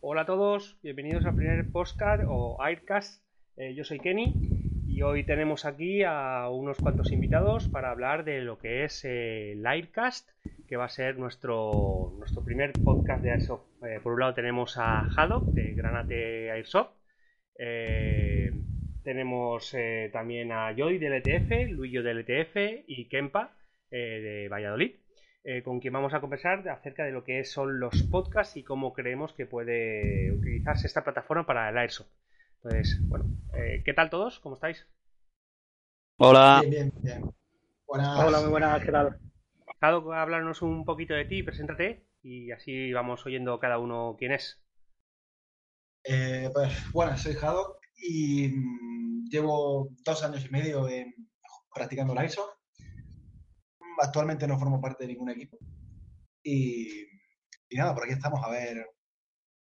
Hola a todos, bienvenidos al primer podcast o Aircast. Eh, yo soy Kenny y hoy tenemos aquí a unos cuantos invitados para hablar de lo que es eh, el Aircast, que va a ser nuestro, nuestro primer podcast de Airsoft. Eh, por un lado tenemos a Haddock de Granate Airsoft. Eh, tenemos eh, también a Joy del ETF, Luillo del ETF y Kempa eh, de Valladolid, eh, con quien vamos a conversar acerca de lo que son los podcasts y cómo creemos que puede utilizarse esta plataforma para el Airsoft. Entonces, bueno, eh, ¿qué tal todos? ¿Cómo estáis? Hola. Bien, bien, bien. Buenas. Hola, muy buenas, ¿qué tal? Jado, háblanos un poquito de ti, preséntate y así vamos oyendo cada uno quién es. Eh, pues bueno, soy Jado y mm, llevo dos años y medio practicando la ISO. Actualmente no formo parte de ningún equipo. Y, y nada, por aquí estamos a ver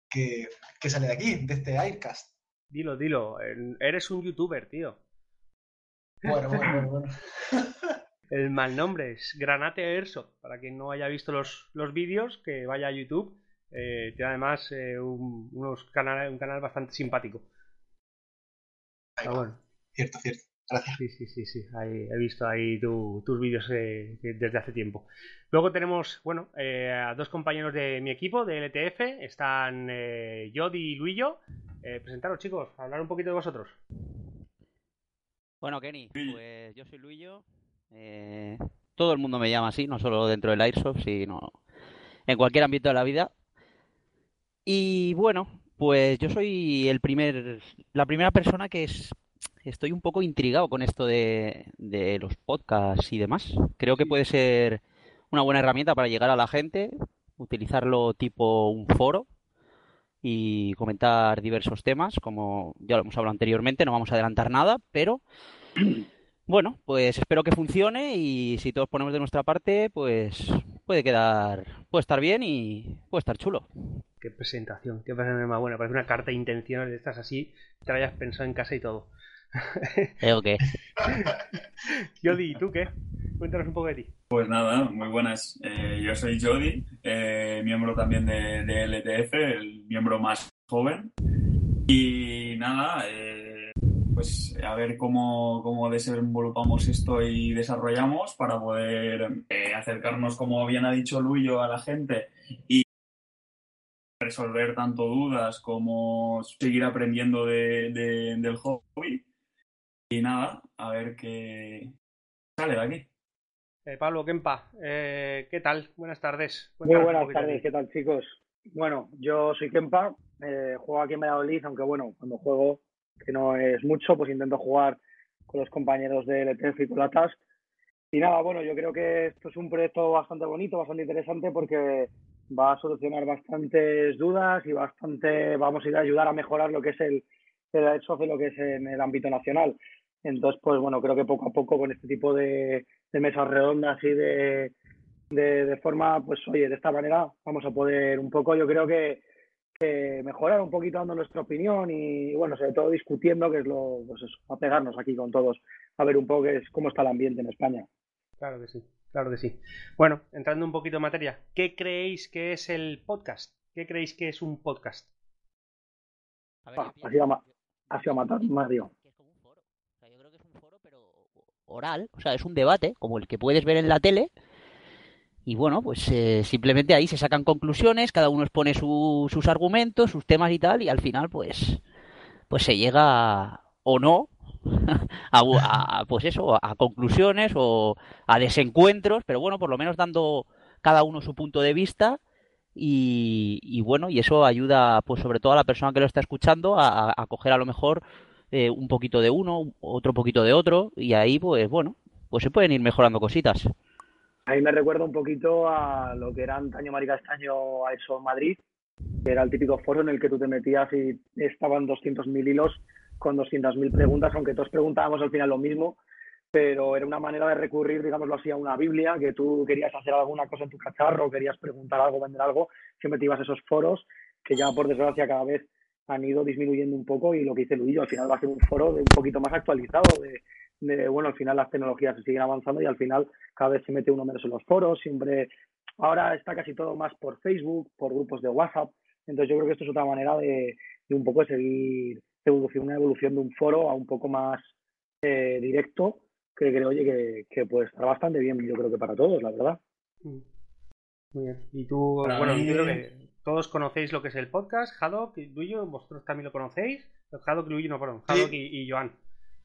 qué, qué sale de aquí, de este Aircast. Dilo, dilo, eres un youtuber, tío. Bueno, bueno, bueno, bueno. El mal nombre es Granate Airsoft. Para quien no haya visto los, los vídeos, que vaya a YouTube. Eh, tiene además eh, un, unos canales, un canal bastante simpático. Ahí Ah, va. bueno. Cierto, cierto. Gracias. Sí, sí, sí, sí. Ahí, he visto ahí tu- tus vídeos eh, desde hace tiempo. Luego tenemos, bueno, eh, a dos compañeros de mi equipo, de LTF. Están eh, Jody y Luillo. Eh, presentaros, chicos, hablar un poquito de vosotros. Bueno, Kenny, pues yo soy Luillo. eh, todo el mundo me llama así, no solo dentro del Airsoft, sino en cualquier ámbito de la vida. Y bueno, pues yo soy el primer, la primera persona que es, estoy un poco intrigado con esto de, de los podcasts y demás. Creo que puede ser una buena herramienta para llegar a la gente, utilizarlo tipo un foro y comentar diversos temas, como ya lo hemos hablado anteriormente, no vamos a adelantar nada, pero bueno, pues espero que funcione y si todos ponemos de nuestra parte, pues puede quedar, puede estar bien y puede estar chulo. Qué presentación, qué presentación más buena. Parece una carta de intenciones de estas así, te la hayas pensado en casa y todo. ¿Eh, o qué? Jody, ¿y tú qué? Cuéntanos un poco de ti. Pues nada, muy buenas. Eh, yo soy Jody, eh, miembro también de, de LTF, el miembro más joven. Y nada, eh, pues a ver cómo, cómo desenvolupamos esto y desarrollamos para poder eh, acercarnos, como bien ha dicho Luyo, a la gente y resolver tanto dudas como seguir aprendiendo de- de- del hobby. Y nada, a ver qué sale de aquí. Eh, Pablo, Kempa, eh, ¿qué tal? Buenas tardes. Muy Cuéntanos buenas tardes. ¿qué tal chicos? Bueno, yo soy Kempa, eh, juego aquí en Valladolid, aunque bueno, cuando juego, que no es mucho, pues intento jugar con los compañeros de LTF y con la Task. Y nada, bueno, yo creo que esto es un proyecto bastante bonito, bastante interesante porque va a solucionar bastantes dudas y bastante, vamos a ir a ayudar a mejorar lo que es el, el y lo que es en el ámbito nacional. Entonces, pues bueno, creo que poco a poco con este tipo de, mesas redondas y de, de, de forma, pues oye, de esta manera vamos a poder un poco, yo creo que, que mejorar un poquito dando nuestra opinión y, bueno, sobre todo discutiendo, que es lo, pues eso, a pegarnos aquí con todos, a ver un poco qué es, cómo está el ambiente en España. Claro que sí, claro que sí. Bueno, entrando un poquito en materia, ¿qué creéis que es el podcast? ¿Qué creéis que es un podcast? A ver, Ah, ha sido a ma- pienso- ha sido a matar, Mario. que es como un foro. O sea, yo creo que es un foro, pero oral. O sea, es un debate, como el que puedes ver en la tele. Y bueno, pues eh, simplemente ahí se sacan conclusiones, cada uno expone su- sus argumentos, sus temas y tal, y al final, pues, pues se llega o no a, pues eso, a conclusiones o a desencuentros, pero bueno, por lo menos dando cada uno su punto de vista y, y bueno, y eso ayuda pues sobre todo a la persona que lo está escuchando a, coger a lo mejor eh, un poquito de uno, otro poquito de otro, y ahí, pues bueno, pues se pueden ir mejorando cositas. Ahí me recuerda un poquito a lo que era antaño Mari Castaño a eso Madrid, que era el típico foro en el que tú te metías y estaban 200.000 hilos con 200.000 preguntas, aunque todos preguntábamos al final lo mismo, pero era una manera de recurrir, digámoslo así, a una Biblia, que tú querías hacer alguna cosa en tu cacharro, querías preguntar algo, vender algo, siempre te ibas a esos foros, que ya por desgracia cada vez han ido disminuyendo un poco y lo que dice Luis, al final va a ser un foro de un poquito más actualizado, de, de, bueno, al final las tecnologías se siguen avanzando y al final cada vez se mete uno menos en los foros, siempre, ahora está casi todo más por Facebook, por grupos de WhatsApp, entonces yo creo que esto es otra manera de, de un poco seguir evolución, una evolución de un foro a un poco más eh, directo, que creo oye, que, que, puede estar bastante bien, yo creo que para todos, la verdad. Mm. Muy bien. Y tú, para bueno, mí... yo creo que todos conocéis lo que es el podcast, Haddock, Luyo, vosotros también lo conocéis. Haddock, Luyo, no, perdón, Haddock sí. y, y, Joan.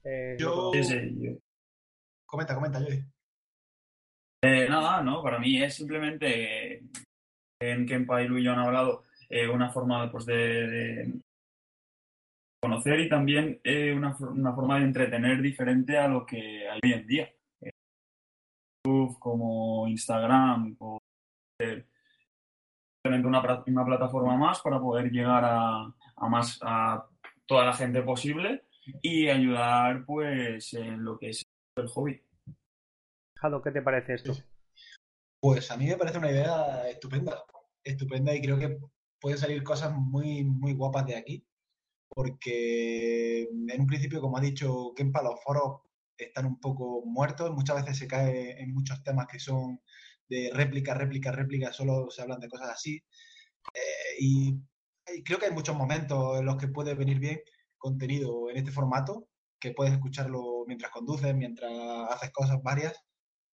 Eh, yo... Sí, sí, yo... Comenta, comenta, yo. Eh, nada, no, para mí es simplemente en Kempa y Luyo han hablado eh, una forma pues, de, de, conocer y también eh, una, una, forma de entretener diferente a lo que hay hoy en día. YouTube, como Instagram, como una, una plataforma más para poder llegar a, a, más a toda la gente posible y ayudar pues en lo que es el hobby. Jado, ¿qué te parece esto? Pues a mí me parece una idea estupenda, estupenda y creo que pueden salir cosas muy, muy guapas de aquí, porque en un principio, como ha dicho Kempa, los foros están un poco muertos, muchas veces se cae en muchos temas que son de réplica, réplica, réplica, solo se hablan de cosas así. Eh, y, y, creo que hay muchos momentos en los que puede venir bien contenido en este formato, que puedes escucharlo mientras conduces, mientras haces cosas varias,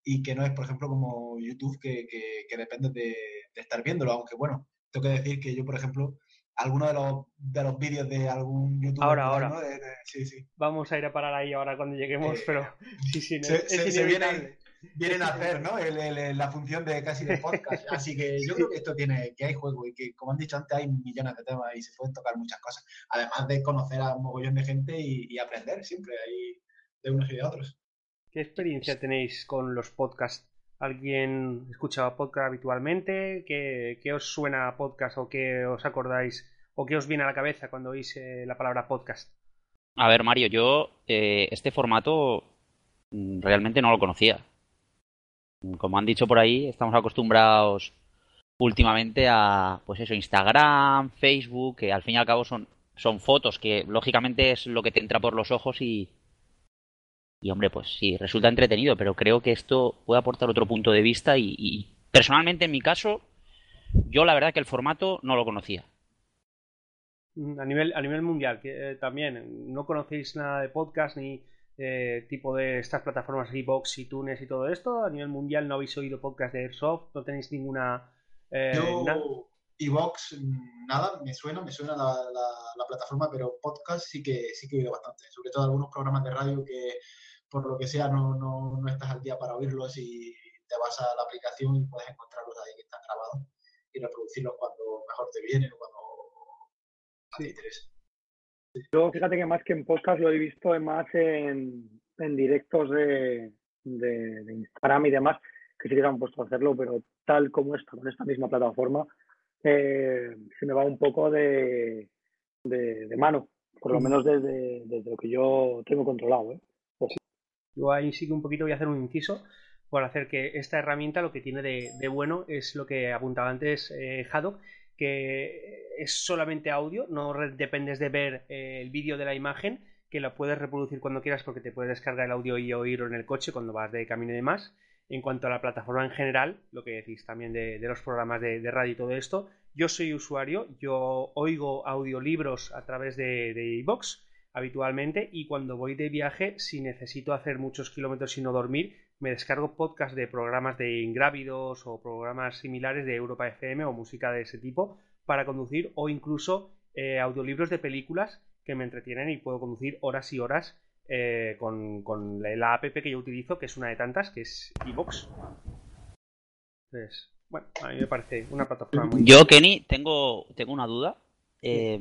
y que no es, por ejemplo, como YouTube, que, que, que depende de, de, estar viéndolo, aunque bueno, tengo que decir que yo, por ejemplo, alguno de los, de los vídeos de algún youtuber. Ahora, ahora. ¿no? de, de, sí, sí. Vamos a ir a parar ahí ahora cuando lleguemos, eh, pero sí, sí, no, se, es, se, se vienen, vienen, a hacer ¿no? El, el, la función de casi de podcast. Así que yo creo que esto tiene, que hay juego y que, como han dicho antes, hay millones de temas y se pueden tocar muchas cosas. Además de conocer a un mogollón de gente y, y aprender siempre ahí de unos y de otros. ¿Qué experiencia tenéis con los podcasts? ¿Alguien escucha podcast habitualmente? ¿Qué, ¿Qué, os suena a podcast o qué os acordáis o qué os viene a la cabeza cuando oís eh, la palabra podcast? A ver, Mario, yo eh, este formato realmente no lo conocía. Como han dicho por ahí, estamos acostumbrados últimamente a, pues eso, Instagram, Facebook, que al fin y al cabo son, son fotos que lógicamente es lo que te entra por los ojos y, y hombre, pues sí, resulta entretenido, pero creo que esto puede aportar otro punto de vista y, y, personalmente en mi caso, yo la verdad que el formato no lo conocía. A nivel, a nivel mundial, que eh, también no conocéis nada de podcast ni eh, tipo de estas plataformas Evox, iTunes y todo esto. A nivel mundial no habéis oído podcast de Airsoft, no tenéis ninguna... Eh, yo. Evox, nada, me suena, me suena la, la, la, plataforma, pero podcast sí que sí que he oído bastante, sobre todo algunos programas de radio que por lo que sea no, no, no, estás al día para oírlos y te vas a la aplicación y puedes encontrarlos ahí que están grabados y reproducirlos cuando mejor te vienen o cuando sí. te interesa. Yo fíjate que más que en podcast lo he visto más en, en directos de, de, de, Instagram y demás, que sí que se han puesto a hacerlo, pero tal como está con esta misma plataforma, eh, se me va un poco de, de, de mano, por lo menos desde, desde, lo que yo tengo controlado. ¿eh? Yo ahí sí que un poquito voy a hacer un inciso por hacer que esta herramienta lo que tiene de, bueno es lo que apuntaba antes eh, Haddock, que es solamente audio, no dependes de ver eh, el vídeo de la imagen, que lo puedes reproducir cuando quieras porque te puedes descargar el audio y oírlo en el coche cuando vas de camino y demás. En cuanto a la plataforma en general, lo que decís también de, los programas de, de, radio y todo esto, yo soy usuario, yo oigo audiolibros a través de iVoox habitualmente y cuando voy de viaje, si necesito hacer muchos kilómetros y no dormir, me descargo podcast de programas de ingrávidos o programas similares de Europa FM o música de ese tipo para conducir o incluso eh, audiolibros de películas que me entretienen y puedo conducir horas y horas eh, con, con, la app que yo utilizo, que es una de tantas, que es iVox. Entonces, bueno, a mí me parece una plataforma muy... Yo, Kenny, tengo, tengo una duda. Eh,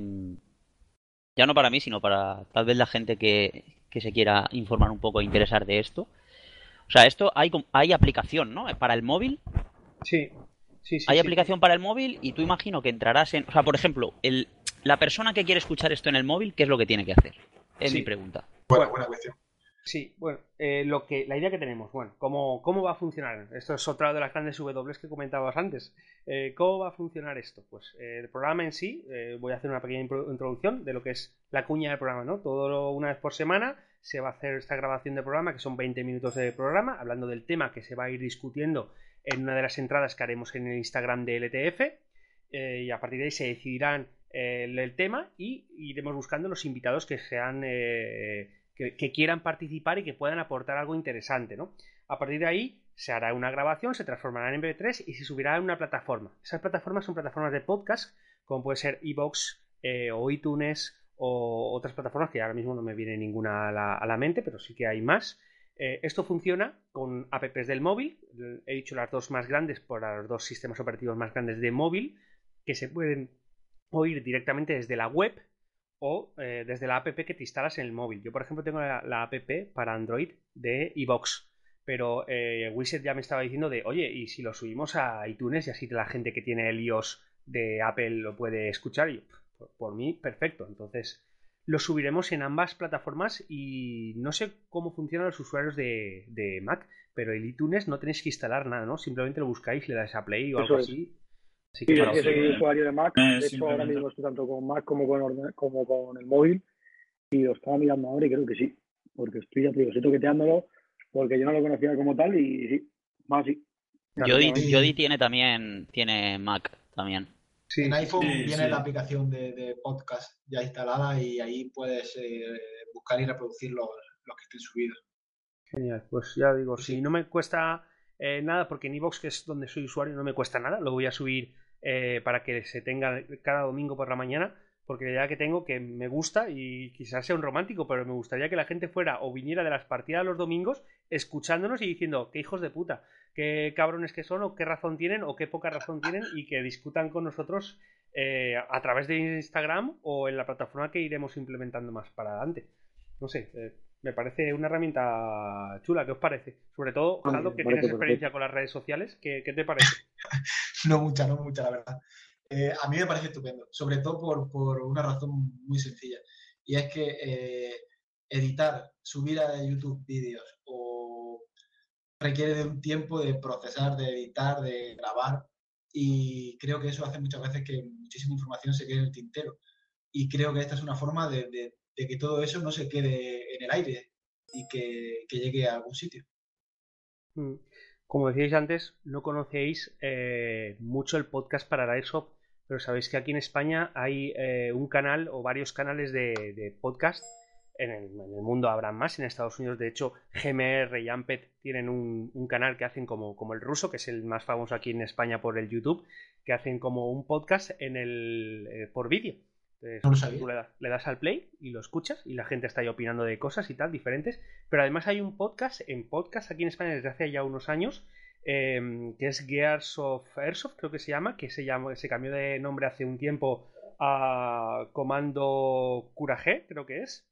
ya no para mí, sino para tal vez la gente que, que se quiera informar un poco e interesar de esto. O sea, esto hay, hay aplicación, ¿no? Para el móvil. Sí. Sí, sí, hay sí. aplicación para el móvil y tú imagino que entrarás en... O sea, por ejemplo, el, la persona que quiere escuchar esto en el móvil, ¿qué es lo que tiene que hacer? Es Sí. mi pregunta. Buena, Bueno. buena cuestión. Sí, bueno, eh, lo que, la idea que tenemos, bueno, ¿cómo, ¿cómo va a funcionar? Esto es otra de las grandes W que comentabas antes. Eh, ¿Cómo va a funcionar esto? Pues eh, el programa en sí, eh, voy a hacer una pequeña introducción de lo que es la cuña del programa, ¿no? Todo lo- una vez por semana se va a hacer esta grabación de programa, que son 20 minutos de programa, hablando del tema que se va a ir discutiendo en una de las entradas que haremos en el Instagram de LTF, y a partir de ahí se decidirán el, el tema y iremos buscando los invitados que sean eh, que, quieran participar y que puedan aportar algo interesante, ¿no? A partir de ahí se hará una grabación, se transformará en MP3 y se subirá en una plataforma. Esas plataformas son plataformas de podcast, como puede ser Evox eh, o iTunes o otras plataformas que ahora mismo no me viene ninguna a la, a la mente, pero sí que hay más. Eh, esto funciona con apps del móvil. He dicho las dos más grandes por los dos sistemas operativos más grandes de móvil que se pueden oír directamente desde la web o eh, desde la app que te instalas en el móvil. Yo, por ejemplo, tengo la, la app para Android de iBox, pero eh, Wizard ya me estaba diciendo de, oye, ¿y si lo subimos a iTunes y así la gente que tiene el iOS de Apple lo puede escuchar? Y yo, por, por mí, perfecto. Entonces, lo subiremos en ambas plataformas y no sé cómo funcionan los usuarios de, de Mac, pero el iTunes no tenéis que instalar nada, ¿no? Simplemente lo buscáis, le dais a Play o Eso algo es. así. Así Sí, que yo soy sí. usuario de Mac. Eh, de hecho, ahora mismo estoy tanto con Mac como con, orde- como con el móvil. Y lo estaba mirando ahora y creo que sí. Porque estoy, ya te digo, estoy toqueteándolo porque yo no lo conocía como tal y sí, más sí. Jody tiene también tiene Mac también. sí, En iPhone sí, viene sí. la aplicación de, de podcast ya instalada y ahí puedes eh, buscar y reproducir los, los que estén subidos. Genial, pues ya digo, si no me cuesta eh, nada, porque en iVoox, que es donde soy usuario, no me cuesta nada, lo voy a subir eh, para que se tenga cada domingo por la mañana, porque la idea que tengo que me gusta y quizás sea un romántico, pero me gustaría que la gente fuera o viniera de las partidas los domingos escuchándonos y diciendo qué hijos de puta, qué cabrones que son o qué razón tienen o qué poca razón tienen y que discutan con nosotros eh, a través de Instagram o en la plataforma que iremos implementando más para adelante. No sé, eh, me parece una herramienta chula. ¿Qué os parece? Sobre todo, me que tienes experiencia con las redes sociales. ¿Qué, qué te parece? No mucha, no mucha, la verdad. Eh, a mí me parece estupendo, sobre todo por, por una razón muy sencilla. Y es que eh, editar, subir a YouTube vídeos o requiere de un tiempo de procesar, de editar, de grabar. Y creo que eso hace muchas veces que muchísima información se quede en el tintero. Y creo que esta es una forma de, de- de que todo eso no se quede el aire y que, que llegue a algún sitio. Mm. Como decíais antes, no conocéis eh, mucho el podcast para Airsoft, pero sabéis que aquí en España hay eh, un canal o varios canales de, podcast. En el, mundo habrá más, en Estados Unidos, de hecho, GMR y Ampet tienen un, un canal que hacen como, como el ruso, que es el más famoso aquí en España por el YouTube, que hacen como un podcast en el, eh, por vídeo. Entonces, No lo sabía. tú le, das, le das al play y lo escuchas y la gente está ahí opinando de cosas y tal, diferentes. Pero además hay un podcast, en podcast aquí en España desde hace ya unos años, eh, que es Gears of Airsoft, creo que se llama, que se, llama, se cambió de nombre hace un tiempo a Comando Courage, creo que es.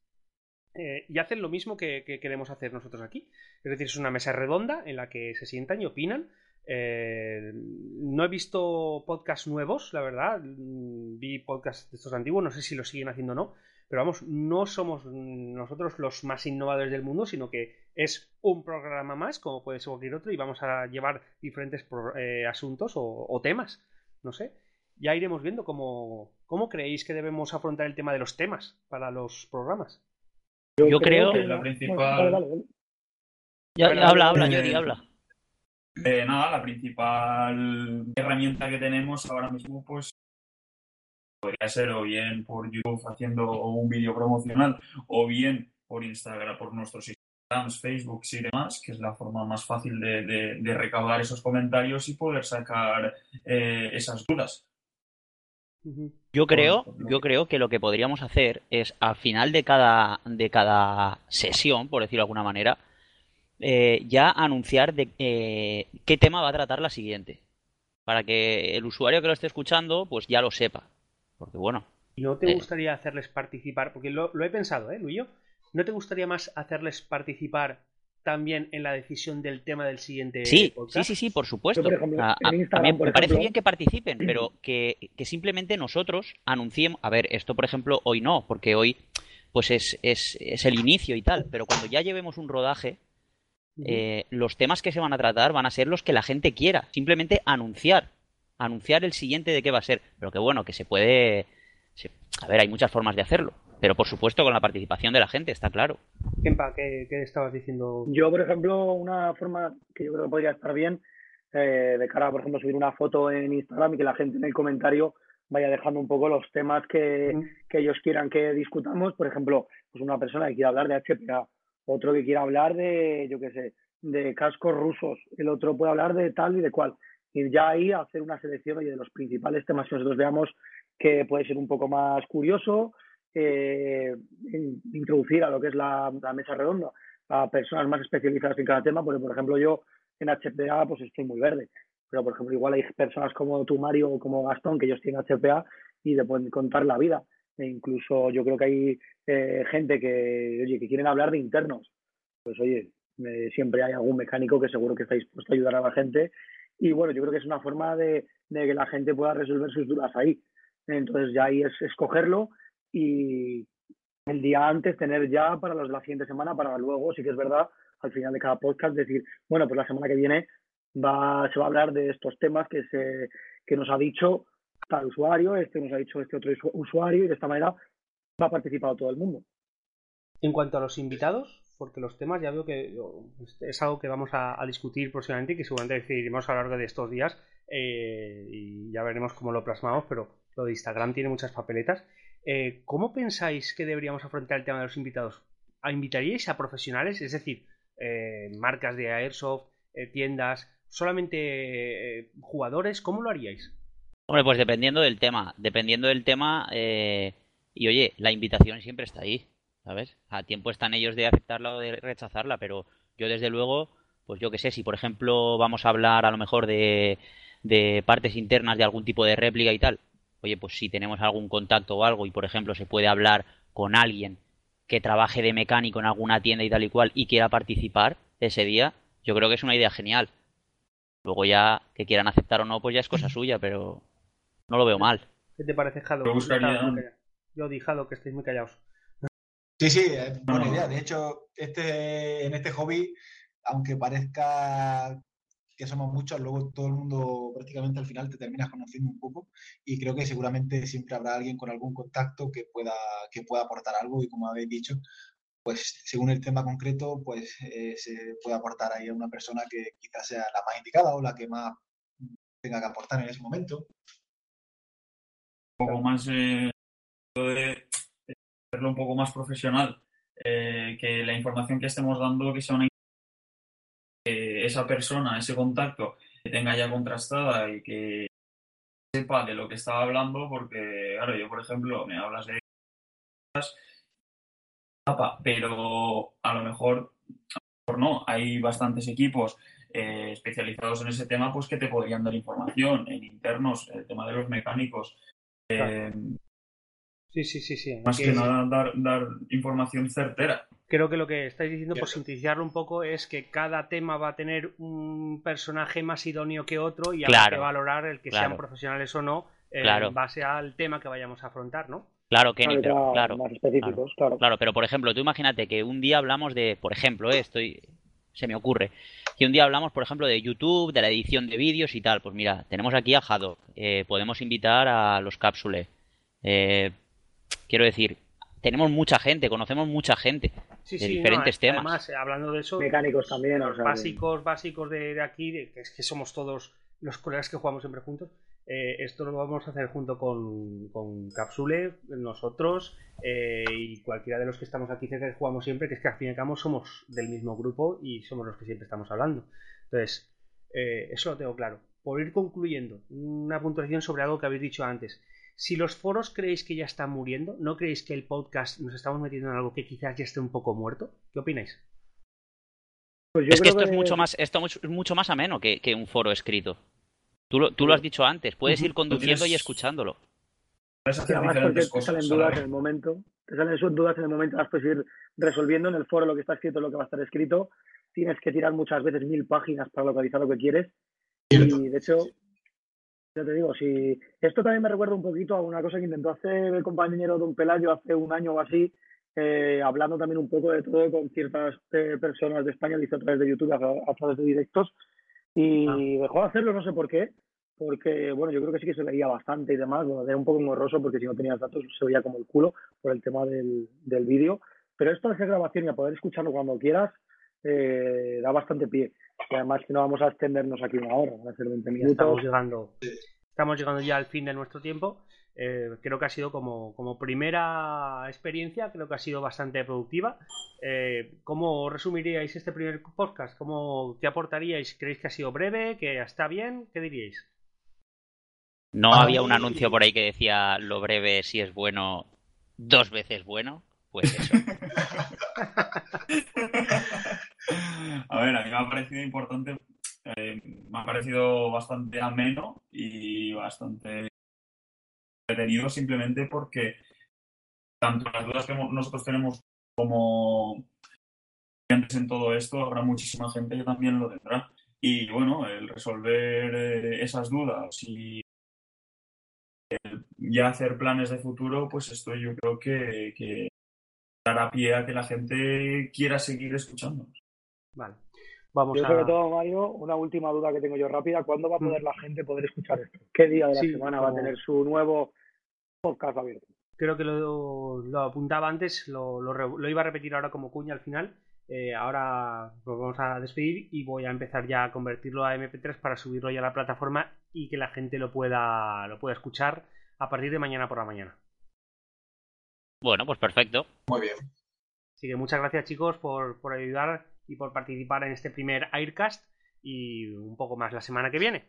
Eh, y hacen lo mismo que, que queremos hacer nosotros aquí. Es decir, es una mesa redonda en la que se sientan y opinan. Eh, no he visto podcasts nuevos, la verdad. Mm, Vi podcasts de estos antiguos, no sé si lo siguen haciendo o no. Pero vamos, no somos nosotros los más innovadores del mundo, sino que es un programa más, como puede ser cualquier otro, y vamos a llevar diferentes pro- eh, asuntos o, o temas. No sé. Ya iremos viendo cómo, cómo creéis que debemos afrontar el tema de los temas para los programas. Yo creo- que La Bueno, principal- dale, dale, dale. Ya, Bueno, habla, habla, eh, Jody, habla. Eh, nada, la principal herramienta que tenemos ahora mismo, pues podría ser o bien por YouTube haciendo un vídeo promocional, o bien por Instagram, por nuestros Instagrams, Facebook y demás, que es la forma más fácil de, de- de recaudar esos comentarios y poder sacar eh, esas dudas. Yo creo, yo que- creo que lo que podríamos hacer es al final de cada, de cada sesión, por decirlo de alguna manera, eh, ya anunciar de eh, qué tema va a tratar la siguiente. Para que el usuario que lo esté escuchando, pues ya lo sepa. Porque bueno, ¿No te Eh. gustaría hacerles participar? Porque lo, lo he pensado, ¿eh, Luyo? ¿No te gustaría más hacerles participar también en la decisión del tema del siguiente Sí, sí, podcast? sí, sí, por supuesto. Yo, por ejemplo, A- a- en Instagram, a mí por me parece bien que participen, pero que, que simplemente nosotros anunciemos. A ver, esto por ejemplo hoy no, porque hoy pues es, es, es el inicio y tal, pero cuando ya llevemos un rodaje, Eh, los temas que se van a tratar van a ser los que la gente quiera. Simplemente anunciar. Anunciar el siguiente de qué va a ser. Pero que bueno, que se puede. se- A ver, hay muchas formas de hacerlo. Pero por supuesto con la participación de la gente, está claro. Kempa, ¿qué, qué estabas diciendo? Yo, por ejemplo, una forma que yo creo que podría estar bien, eh, de cara a, por ejemplo, subir una foto en Instagram y que la gente en el comentario vaya dejando un poco los temas que, que ellos quieran que discutamos. Por ejemplo, pues una persona que quiera hablar de HPA, otro que quiera hablar de, yo qué sé, de cascos rusos, el otro puede hablar de tal y de cual. Y ya ahí hacer una selección de los principales temas que nosotros veamos que puede ser un poco más curioso, eh, in- introducir a lo que es la, la mesa redonda a personas más especializadas en cada tema, porque por ejemplo yo en HPA pues estoy muy verde, pero por ejemplo igual hay personas como tú Mario o como Gastón que ellos tienen HPA y te pueden contar la vida. E incluso yo creo que hay eh, gente que, oye, que quieren hablar de internos. Pues oye, siempre hay algún mecánico que seguro que está dispuesto a ayudar a la gente. Y bueno, yo creo que es una forma de, de que la gente pueda resolver sus dudas ahí. Entonces ya ahí es escogerlo y el día antes tener ya para los la siguiente semana, para luego, sí que es verdad, al final de cada podcast decir, bueno, pues la semana que viene va, se va a hablar de estos temas que, se, que nos ha dicho tal usuario, este nos ha dicho este otro usu- usuario y de esta manera va a participar todo el mundo. En cuanto a los invitados, porque los temas ya veo que oh, es algo que vamos a, discutir próximamente y que seguramente decidiremos a lo largo de estos días eh, y ya veremos cómo lo plasmamos, pero lo de Instagram tiene muchas papeletas. Eh, ¿Cómo pensáis que deberíamos afrontar el tema de los invitados? ¿A ¿Invitaríais a profesionales? Es decir, eh, marcas de Airsoft, tiendas, solamente jugadores, ¿cómo lo haríais? Hombre, pues dependiendo del tema, dependiendo del tema, eh, y oye, la invitación siempre está ahí, ¿sabes? A tiempo están ellos de aceptarla o de rechazarla, pero yo desde luego, pues yo qué sé, si por ejemplo vamos a hablar a lo mejor de, de partes internas de algún tipo de réplica y tal, oye, pues si tenemos algún contacto o algo y por ejemplo se puede hablar con alguien que trabaje de mecánico en alguna tienda y tal y cual y quiera participar ese día, yo creo que es una idea genial. Luego ya que quieran aceptar o no, pues ya es cosa suya, pero no lo veo mal. ¿Qué te parece, Jado? Yo buscaría- Yo di Jado, que estéis muy callados. Sí, sí, es buena No. idea. De hecho, este, en este hobby, aunque parezca que somos muchos, luego todo el mundo prácticamente al final te terminas conociendo un poco y creo que seguramente siempre habrá alguien con algún contacto que pueda, que pueda aportar algo y como habéis dicho, pues según el tema concreto, pues eh, se puede aportar ahí a una persona que quizás sea la más indicada o la que más tenga que aportar en ese momento. Poco más eh, de hacerlo un poco más profesional, eh, que la información que estemos dando que sea una que esa persona, ese contacto, que tenga ya contrastada y que sepa de lo que estaba hablando, porque claro, yo por ejemplo me hablas de pero a lo mejor, a lo mejor no, hay bastantes equipos eh, especializados en ese tema pues que te podrían dar información en internos, el tema de los mecánicos. Eh, Sí, sí, sí, sí. más Aquí que es- nada dar, dar información certera. Creo que lo que estáis diciendo, por sintetizarlo un poco, es que cada tema va a tener un personaje más idóneo que otro y Claro, que valorar el que claro. sean profesionales o no eh, Claro. en base al tema que vayamos a afrontar, ¿no? Claro, Kenny, Claro, pero claro, claro, más específicos, claro. claro, pero por ejemplo, tú imagínate que un día hablamos de, por ejemplo, eh, estoy, se me ocurre, que un día hablamos, por ejemplo, de YouTube, de la edición de vídeos y tal. Pues mira, tenemos aquí a Haddock, eh, podemos invitar a los cápsules. Eh, quiero decir, tenemos mucha gente, conocemos mucha gente. Sí, De sí, diferentes no, temas. Además, hablando de eso, Mecánicos también, o los sea básicos, básicos de, de aquí, de, que es que somos todos los colegas que jugamos siempre juntos. Eh, esto lo vamos a hacer junto con, con Capsule, nosotros eh, y cualquiera de los que estamos aquí cerca que jugamos siempre, que es que al fin y al cabo somos del mismo grupo y somos los que siempre estamos hablando. Entonces, eh, eso lo tengo claro. Por ir concluyendo, una puntuación sobre algo que habéis dicho antes. Si los foros creéis que ya están muriendo, ¿no creéis que el podcast nos estamos metiendo en algo que quizás ya esté un poco muerto? ¿Qué opináis? Pues yo Es que esto es mucho más, esto es mucho más ameno que, que un foro escrito. Tú lo, tú lo has dicho antes, puedes ir conduciendo y tienes- escuchándolo. Y hacer además porque te salen dudas en el momento, te salen sus dudas en el momento, las puedes ir resolviendo en el foro lo que está escrito, lo que va a estar escrito. Tienes que tirar muchas veces mil páginas para localizar lo que quieres. Cierto. Y de hecho, ya te digo, si esto también me recuerda un poquito a una cosa que intentó hacer el compañero Don Pelayo hace un año o así, eh, hablando también un poco de todo con ciertas eh, personas de España, lo hizo a través de YouTube, a, a través de directos, y Ah. dejó de hacerlo, no sé por qué, porque bueno, yo creo que sí que se leía bastante y demás, bueno, era un poco engorroso porque si no tenías datos se veía como el culo por el tema del, del vídeo, pero esto de hacer grabación y a poder escucharlo cuando quieras, eh, da bastante pie. Y además que no vamos a extendernos aquí una hora, van a ser 20 Ya estamos llegando, estamos llegando ya al fin de nuestro tiempo. Eh, creo que ha sido como, como primera experiencia, creo que ha sido bastante productiva. Eh, ¿Cómo resumiríais este primer podcast? ¿Cómo, ¿Qué aportaríais? ¿Creéis que ha sido breve? ¿Que está bien? ¿Qué diríais? ¿No A había un anuncio por ahí que decía lo breve si es bueno, dos veces bueno? Pues eso. A ver, a mí me ha parecido importante, eh, me ha parecido bastante ameno y bastante entretenido simplemente porque tanto las dudas que nosotros tenemos como clientes en todo esto, habrá muchísima gente que también lo tendrá. Y bueno, el resolver eh, esas dudas y el ya hacer planes de futuro, pues esto yo creo que, que dará pie a que la gente quiera seguir escuchándonos. Vale. Vamos Yo sobre a... todo, Mario, una última duda que tengo yo rápida, ¿cuándo va a poder la gente poder escuchar esto? ¿Qué día de la Sí, semana va a tener su nuevo podcast abierto? Creo que lo, lo apuntaba antes, lo, lo re- lo iba a repetir ahora como cuña al final. Eh, ahora nos vamos a despedir y voy a empezar ya a convertirlo a MP3 para subirlo ya a la plataforma y que la gente lo pueda, lo pueda escuchar a partir de mañana por la mañana. Bueno, pues perfecto. Muy bien. Así que muchas gracias chicos por, por ayudar y por participar en este primer Aircast y un poco más la semana que viene.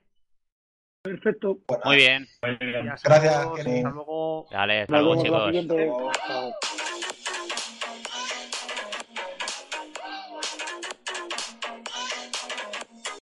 Perfecto. Bueno, Muy bien. Gracias, hasta luego. Vale, hasta luego, chicos.